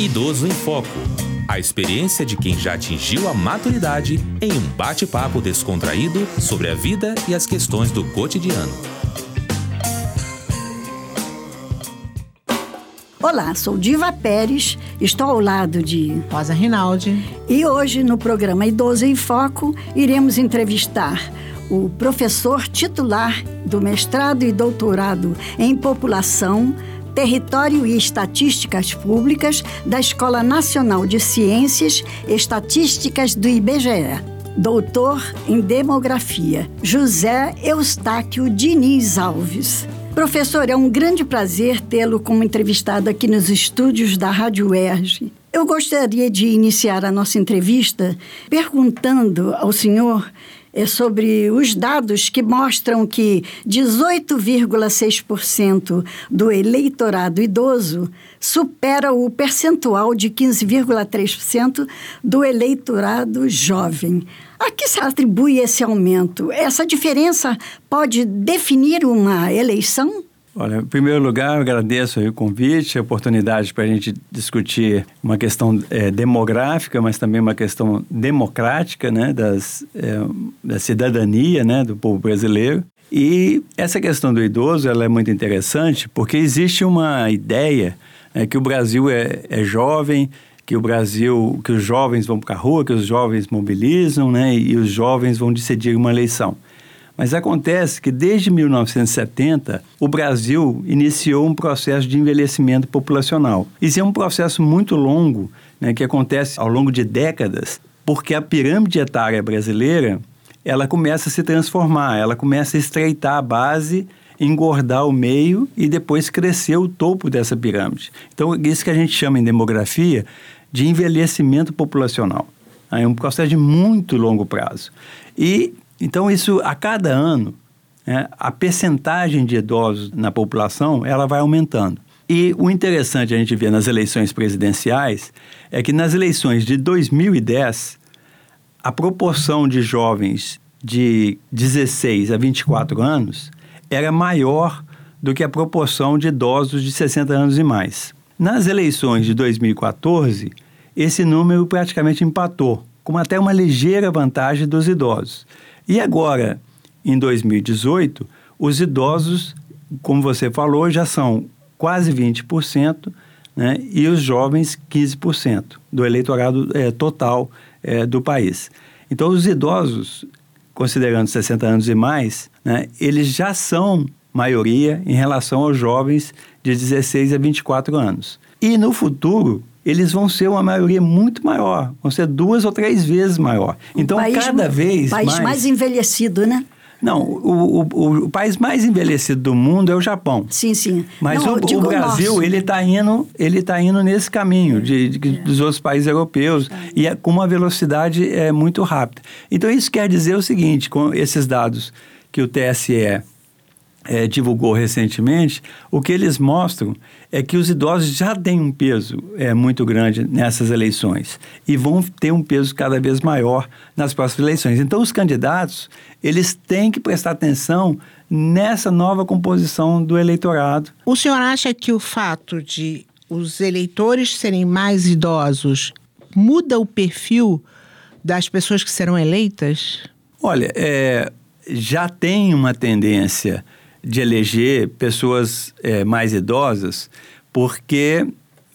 Idoso em Foco. A experiência de quem já atingiu a maturidade em um bate-papo descontraído sobre a vida e as questões do cotidiano. Olá, sou Diva Pérez, estou ao lado de Rosa Rinaldi. E hoje, no programa Idoso em Foco, iremos entrevistar o professor titular do mestrado e doutorado em população, território e estatísticas públicas da Escola Nacional de Ciências Estatísticas do IBGE. Doutor em Demografia, José Eustáquio Diniz Alves. Professor, é um grande prazer tê-lo como entrevistado aqui nos estúdios da Rádio UERJ. Eu gostaria de iniciar a nossa entrevista perguntando ao senhor é sobre os dados que mostram que 18,6% do eleitorado idoso supera o percentual de 15,3% do eleitorado jovem. A que se atribui esse aumento? Essa diferença pode definir uma eleição? Olha, em primeiro lugar, agradeço o convite, a oportunidade para a gente discutir uma questão é, demográfica, mas também uma questão democrática, né, das, é, da cidadania, né, do povo brasileiro. E essa questão do idoso, ela é muito interessante, porque existe uma ideia é, que o Brasil é, é jovem, que o Brasil, que os jovens vão para a rua, que os jovens mobilizam, né, e os jovens vão decidir uma eleição. Mas acontece que desde 1970 o Brasil iniciou um processo de envelhecimento populacional. Isso é um processo muito longo, né, que acontece ao longo de décadas, porque a pirâmide etária brasileira ela começa a se transformar, ela começa a estreitar a base engordar o meio e depois crescer o topo dessa pirâmide. Então, isso que a gente chama em demografia de envelhecimento populacional. É um processo de muito longo prazo. E então, isso, a cada ano, né, a percentagem de idosos na população, ela vai aumentando. E o interessante a gente ver nas eleições presidenciais é que nas eleições de 2010, a proporção de jovens de 16 a 24 anos era maior do que a proporção de idosos de 60 anos e mais. Nas eleições de 2014, esse número praticamente empatou, com até uma ligeira vantagem dos idosos. E agora, em 2018, os idosos, como você falou, já são quase 20%, né, e os jovens 15% do eleitorado é, total é, do país. Então, os idosos, considerando 60 anos e mais, né, eles já são maioria em relação aos jovens de 16 a 24 anos. E no futuro, eles vão ser uma maioria muito maior, vão ser duas ou três vezes maior. Então, país, cada vez país mais... mais envelhecido, né? Não, o, o, o, país mais envelhecido do mundo é o Japão. Sim, sim. Mas Não, o, o, Brasil, nosso. ele está indo, ele tá indo nesse caminho de, de é. dos outros países europeus é. e é, com uma velocidade é, muito rápida. Então, isso quer dizer o seguinte, com esses dados que o TSE é, divulgou recentemente, o que eles mostram é que os idosos já têm um peso é, muito grande nessas eleições e vão ter um peso cada vez maior nas próximas eleições. Então, os candidatos eles têm que prestar atenção nessa nova composição do eleitorado. O senhor acha que o fato de os eleitores serem mais idosos muda o perfil das pessoas que serão eleitas? Olha, é, já tem uma tendência de eleger pessoas é, mais idosas, porque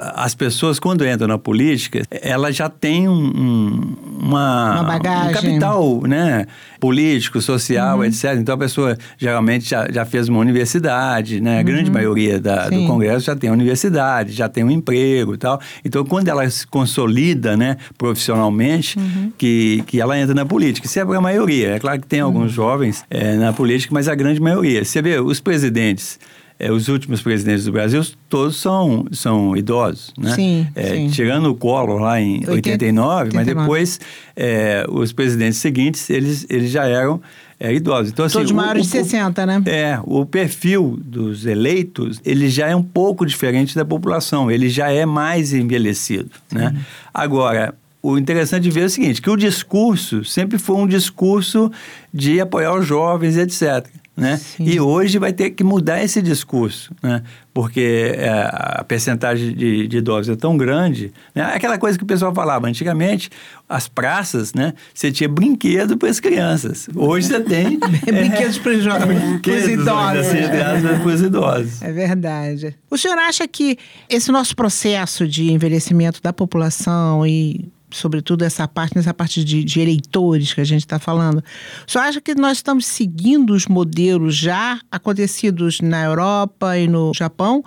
as pessoas, quando entram na política, elas já têm um, um, uma, uma bagagem. um capital né, político, social, uhum. etc. Então, a pessoa geralmente já, já fez uma universidade, né? A uhum. grande maioria da, do Congresso já tem universidade, já tem um emprego e tal. Então, quando ela se consolida né, profissionalmente, uhum. que, que ela entra na política. Isso é a maioria. É claro que tem alguns uhum. jovens é, na política, mas a grande maioria. Você vê, os presidentes é, os últimos presidentes do Brasil, todos são, são idosos, né? Sim, é, sim. Tirando o Collor lá em 80, 89, 89, mas depois é, os presidentes seguintes, eles, eles já eram é, idosos. Então, assim, Todos maiores de 60, né? É, o perfil dos eleitos, ele já é um pouco diferente da população, ele já é mais envelhecido, né? Agora, o interessante de ver é o seguinte, que o discurso sempre foi um discurso de apoiar os jovens, etc. Né? E hoje vai ter que mudar esse discurso, né? porque é, a percentagem de, de, idosos é tão grande. Né? Aquela coisa que o pessoal falava, antigamente, as praças, né? você tinha brinquedo para as crianças. Hoje você tem... brinquedos para os jovens, para os idosos. Assim, é. para os idosos. É verdade. O senhor acha que esse nosso processo de envelhecimento da população e sobretudo essa parte, nessa parte de, de eleitores que a gente está falando, só acha que nós estamos seguindo os modelos já acontecidos na Europa e no Japão?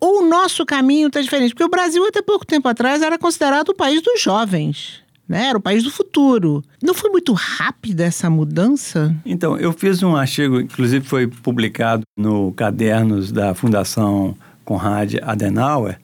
Ou o nosso caminho está diferente? Porque o Brasil, até pouco tempo atrás, era considerado o país dos jovens. Né? Era o país do futuro. Não foi muito rápida essa mudança? Então, eu fiz um artigo, inclusive foi publicado no Cadernos da Fundação Conrad Adenauer,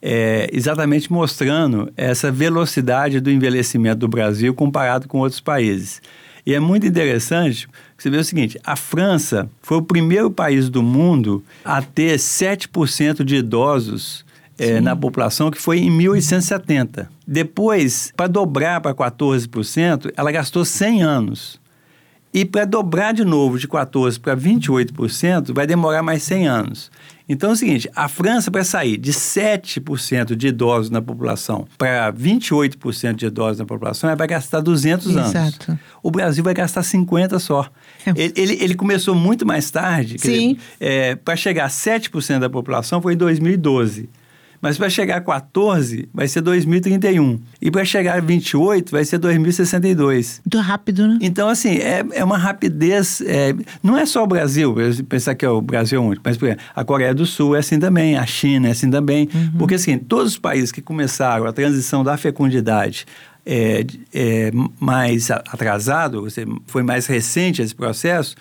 é, exatamente mostrando essa velocidade do envelhecimento do Brasil comparado com outros países. E é muito interessante você ver o seguinte: a França foi o primeiro país do mundo a ter 7% de idosos é, na população, que foi em 1870. Depois, para dobrar para 14%, ela gastou 100 anos. E para dobrar de novo de 14% para 28%, vai demorar mais 100 anos. Então é o seguinte: a França, para sair de 7% de idosos na população para 28% de idosos na população, ela vai gastar 200 Exato. anos. O Brasil vai gastar 50 só. É. Ele, ele, ele, começou muito mais tarde. Sim. É, para chegar a 7% da população foi em 2012. Mas para chegar a 14 vai ser 2031. E para chegar a 28 vai ser 2062. Muito rápido, né? Então, assim, é, é uma rapidez. É, não é só o Brasil, pensar que é o Brasil único, mas por exemplo, a Coreia do Sul é assim também, a China é assim também. Uhum. Porque, assim, todos os países que começaram a transição da fecundidade é, é, mais atrasado, foi mais recente esse processo,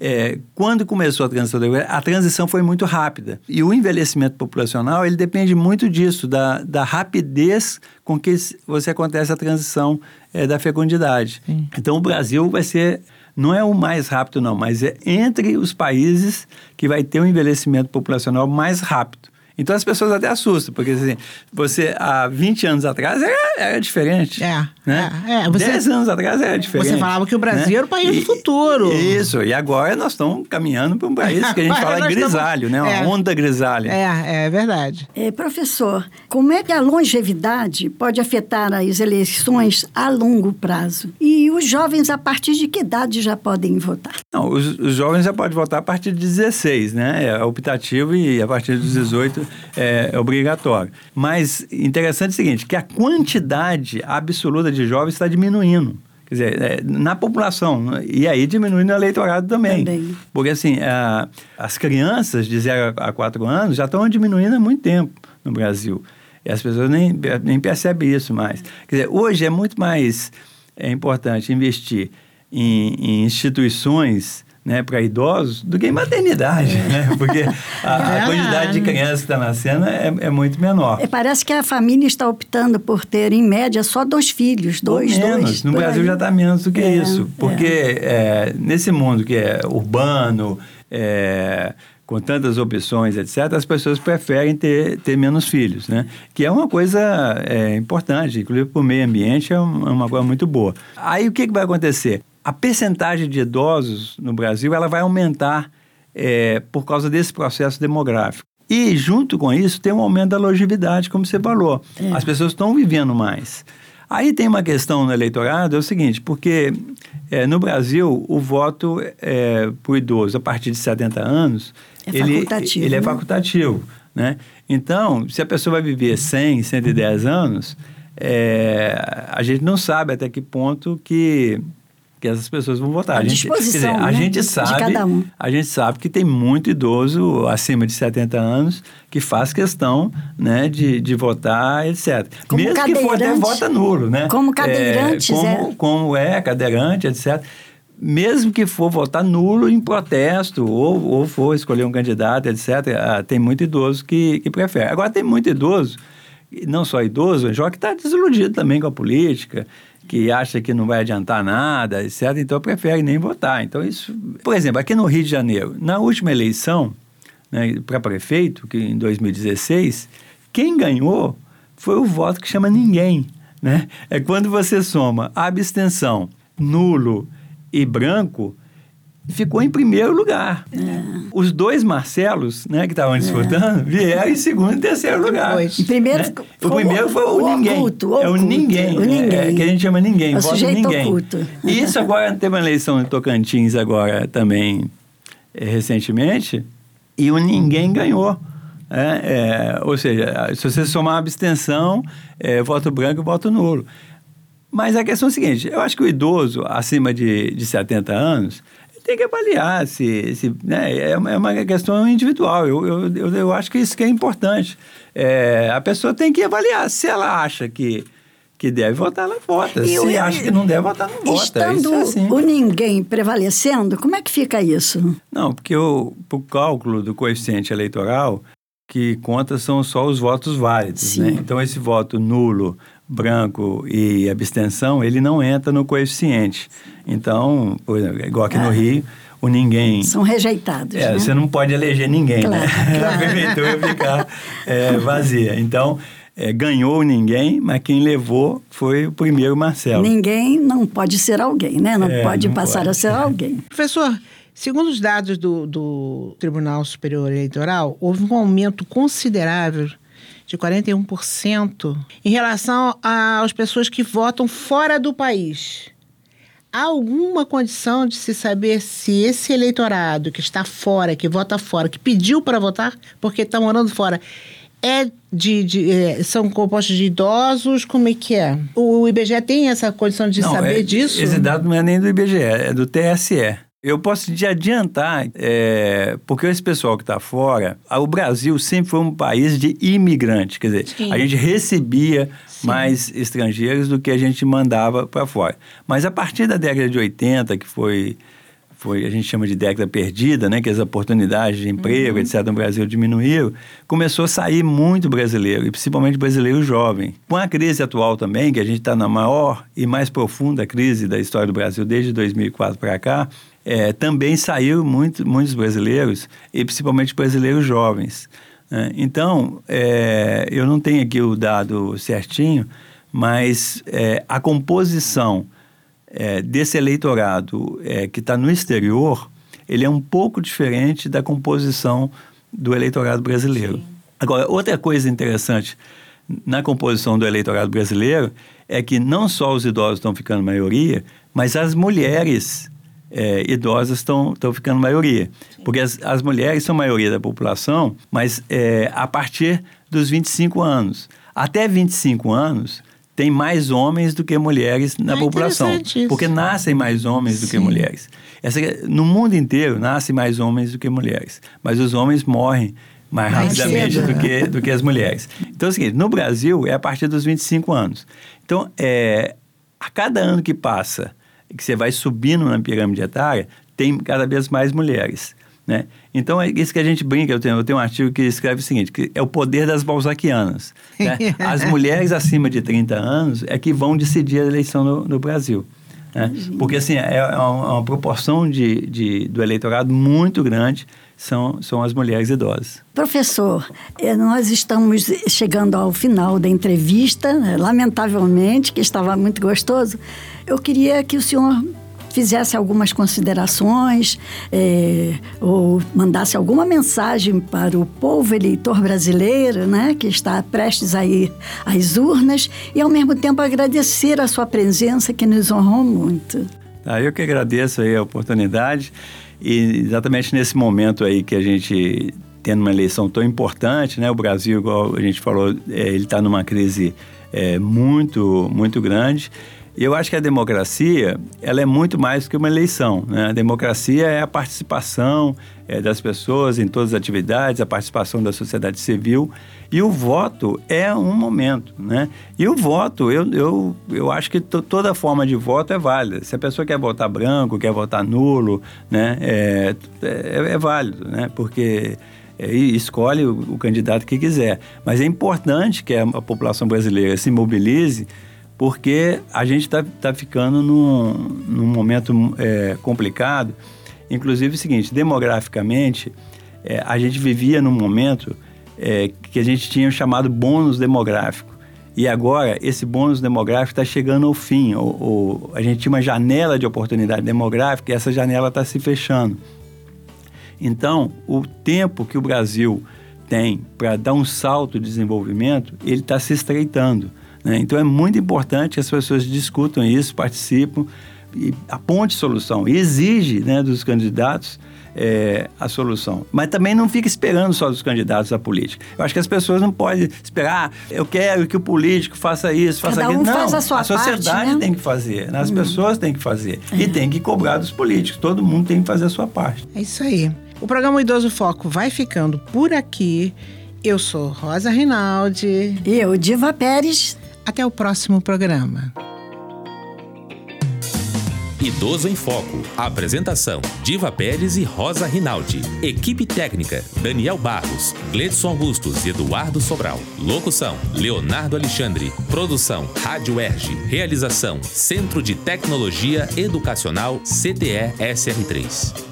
é, quando começou a transição, a transição foi muito rápida. E o envelhecimento populacional, ele depende muito disso, da, da rapidez com que você acontece a transição é, da fecundidade. Sim. Então, o Brasil vai ser não é o mais rápido, não, mas é entre os países que vai ter um envelhecimento populacional mais rápido. Então as pessoas até assustam, porque assim, você há 20 anos atrás era, era diferente. É. Né? É, é, você, 10 anos atrás era diferente. Você falava que o Brasil né? era o país e, do futuro. Isso, e agora nós estamos caminhando para um país que a gente fala grisalho, estamos... né? Uma é. onda grisalha. É, é verdade. É, professor, como é que a longevidade pode afetar as eleições a longo prazo? E os jovens, a partir de que idade já podem votar? Não, os, os jovens já podem votar a partir de 16, né? É optativo e a partir dos 18 é, é obrigatório. Mas interessante é o seguinte, que a quantidade absoluta de jovens está diminuindo. Quer dizer, é, na população, e aí diminui no eleitorado também. também. Porque, assim, a, as crianças de 0 a 4 anos já estão diminuindo há muito tempo no Brasil. E as pessoas nem, nem percebem isso mais. Quer dizer, hoje é muito mais é importante investir em, em instituições né, para idosos do que em maternidade, é. né? Porque a, a, é quantidade de crianças que está nascendo é, é, muito menor. É, parece que a família está optando por ter, em média, só dois filhos, dois, Ou menos. dois. No Brasil aí. já está menos do que é, isso. Porque é. nesse mundo que é urbano, com tantas opções, etc., as pessoas preferem ter, ter menos filhos, né? Que é uma coisa é, importante, inclusive para o meio ambiente é uma coisa muito boa. Aí o que, que vai acontecer? A percentagem de idosos no Brasil ela vai aumentar é, por causa desse processo demográfico. E, junto com isso, tem um aumento da longevidade, como você falou. É. As pessoas estão vivendo mais. Aí tem uma questão no eleitorado, é o seguinte, porque é, no Brasil o voto é, para o idoso a partir de 70 anos, é ele, facultativo, ele é né? facultativo. Né? Então, se a pessoa vai viver 100, 110 anos, é, a gente não sabe até que ponto que que essas pessoas vão votar. A, gente, dizer, a né? gente sabe, um. a gente sabe que tem muito idoso acima de 70 anos que faz questão, né, de, de votar, etc. Como Mesmo que for até vota nulo, né? Como cadeirantes, é, como, é. Como é cadeirante, etc mesmo que for votar nulo em protesto ou, ou for escolher um candidato, etc., ah, tem muito idoso que, que prefere. Agora, tem muito idoso, não só idoso, já que está desiludido também com a política, que acha que não vai adiantar nada, etc., então prefere nem votar. Então, isso. Por exemplo, aqui no Rio de Janeiro, na última eleição né, para prefeito, que em 2016, quem ganhou foi o voto que chama ninguém. né? É quando você soma abstenção, nulo e branco, ficou em primeiro lugar. É. Os dois Marcelos, né, que estavam disputando, é. vieram em segundo e terceiro lugar. Né? Primeiro, né? O primeiro foi o, o ninguém. Oculto, o é o ninguém, o ninguém. É, que a gente chama ninguém, o voto ninguém. Oculto. E isso agora teve uma eleição em Tocantins agora também é, recentemente e o ninguém ganhou. É, é, ou seja, se você somar abstenção, é, voto branco e voto nulo. Mas a questão é a seguinte: eu acho que o idoso acima de, de 70 anos tem que avaliar se, se né, é, uma, é uma questão individual. Eu, eu, eu, eu, acho que isso que é importante. É, a pessoa tem que avaliar se ela acha que que deve votar, ela vota. E Se eu, acha que não deve votar, não vota. Estando é assim. o ninguém prevalecendo, como é que fica isso? Não, porque o, o cálculo do coeficiente eleitoral, que conta são só os votos válidos. Né? Então, esse voto nulo, branco e abstenção, ele não entra no coeficiente. Então, igual aqui no é. Rio, o ninguém. São rejeitados. É, né? Você não pode eleger ninguém, né? claro, né? Claro. A prefeitura ficar é, vazia. Então, é, ganhou ninguém, mas quem levou foi o primeiro Marcelo. Ninguém não pode ser alguém, né? Não é, pode não passar pode. a ser alguém. Professor, segundo os dados do, do Tribunal Superior Eleitoral, houve um aumento considerável de 41% em relação às pessoas que votam fora do país. Há alguma condição de se saber se esse eleitorado que está fora, que vota fora, que pediu para votar porque está morando fora, é de, de é, são compostos de idosos? Como é que é? O IBGE tem essa condição de não, saber é, disso? Esse dado não é nem do IBGE, é do TSE. Eu posso te adiantar, é, porque esse pessoal que está fora, o Brasil sempre foi um país de imigrante, quer dizer, Sim. a gente recebia Sim. mais estrangeiros do que a gente mandava para fora. Mas a partir da década de 80, que foi foi a gente chama de década perdida, né, que as oportunidades de emprego, uhum. etc, no Brasil diminuíram, começou a sair muito brasileiro, e principalmente brasileiro jovem. Com a crise atual também, que a gente está na maior e mais profunda crise da história do Brasil desde 2004 para cá, é, também saíram muito, muitos brasileiros, e principalmente brasileiros jovens. Né? Então, é, eu não tenho aqui o dado certinho, mas é, a composição é, desse eleitorado é, que está no exterior, ele é um pouco diferente da composição do eleitorado brasileiro. Sim. Agora, outra coisa interessante na composição do eleitorado brasileiro é que não só os idosos estão ficando maioria, mas as mulheres é, idosas estão ficando maioria. Sim. Porque as, as mulheres são maioria da população, mas é, a partir dos 25 anos. Até 25 anos, tem mais homens do que mulheres na ah, população. Porque nascem mais homens Sim. do que mulheres. Essa, no mundo inteiro, nascem mais homens do que mulheres. Mas os homens morrem mais, mais rapidamente do que, do que as mulheres. Então é o seguinte, no Brasil é a partir dos 25 anos. Então, é, a cada ano que passa, que você vai subindo na pirâmide etária, tem cada vez mais mulheres. Né? Então é isso que a gente brinca. Eu tenho, eu tenho um artigo que escreve o seguinte: que é o poder das balzaquianas. Né? As mulheres acima de 30 anos é que vão decidir a eleição no, no Brasil. Né? Porque assim, é, é uma, é uma proporção de, de, do eleitorado muito grande são, são as mulheres idosas. Professor, eh, nós estamos chegando ao final da entrevista, né? lamentavelmente, que estava muito gostoso. Eu queria que o senhor fizesse algumas considerações é, ou mandasse alguma mensagem para o povo eleitor brasileiro, né, que está prestes a ir às urnas, e ao mesmo tempo agradecer a sua presença, que nos honrou muito. Ah, eu que agradeço aí a oportunidade e exatamente nesse momento aí que a gente tendo uma eleição tão importante, né? O Brasil, igual a gente falou, é, ele está numa crise é, muito, muito grande. Eu acho que a democracia ela é muito mais do que uma eleição. Né? A democracia é a participação é, das pessoas em todas as atividades, a participação da sociedade civil. E o voto é um momento. Né? E o voto, eu, eu, eu acho que toda forma de voto é válida. Se a pessoa quer votar branco, quer votar nulo, né? é, é, é válido, né? porque é, escolhe o, candidato que quiser. Mas é importante que a população brasileira se mobilize porque a gente está tá ficando num, num momento é, complicado. Inclusive, é o seguinte: demograficamente, é, a gente vivia num momento é, que a gente tinha chamado bônus demográfico. E agora, esse bônus demográfico está chegando ao fim. O, a gente tinha uma janela de oportunidade demográfica e essa janela está se fechando. Então, o tempo que o Brasil tem para dar um salto de desenvolvimento, ele está se estreitando. Né? Então, é muito importante que as pessoas discutam isso, participem e aponte solução. E exige né, dos candidatos é, a solução. Mas também não fica esperando só dos candidatos à política. Eu acho que as pessoas não podem esperar, ah, eu quero que o político faça isso, faça Cada aquilo. Um não, faz a, sua a sociedade parte, né? tem que fazer, né? as hum. pessoas têm que fazer. E tem que cobrar dos políticos. Todo mundo tem que fazer a sua parte. É isso aí. O programa Idoso Foco vai ficando por aqui. Eu sou Rosa Rinaldi. E eu, Diva Pérez. Até o próximo programa. Idoso em Foco. Apresentação: Diva Pérez e Rosa Rinaldi. Equipe técnica: Daniel Barros, Gledson Augustos e Eduardo Sobral. Locução: Leonardo Alexandre. Produção: Rádio Erge. Realização: Centro de Tecnologia Educacional CTE SR3.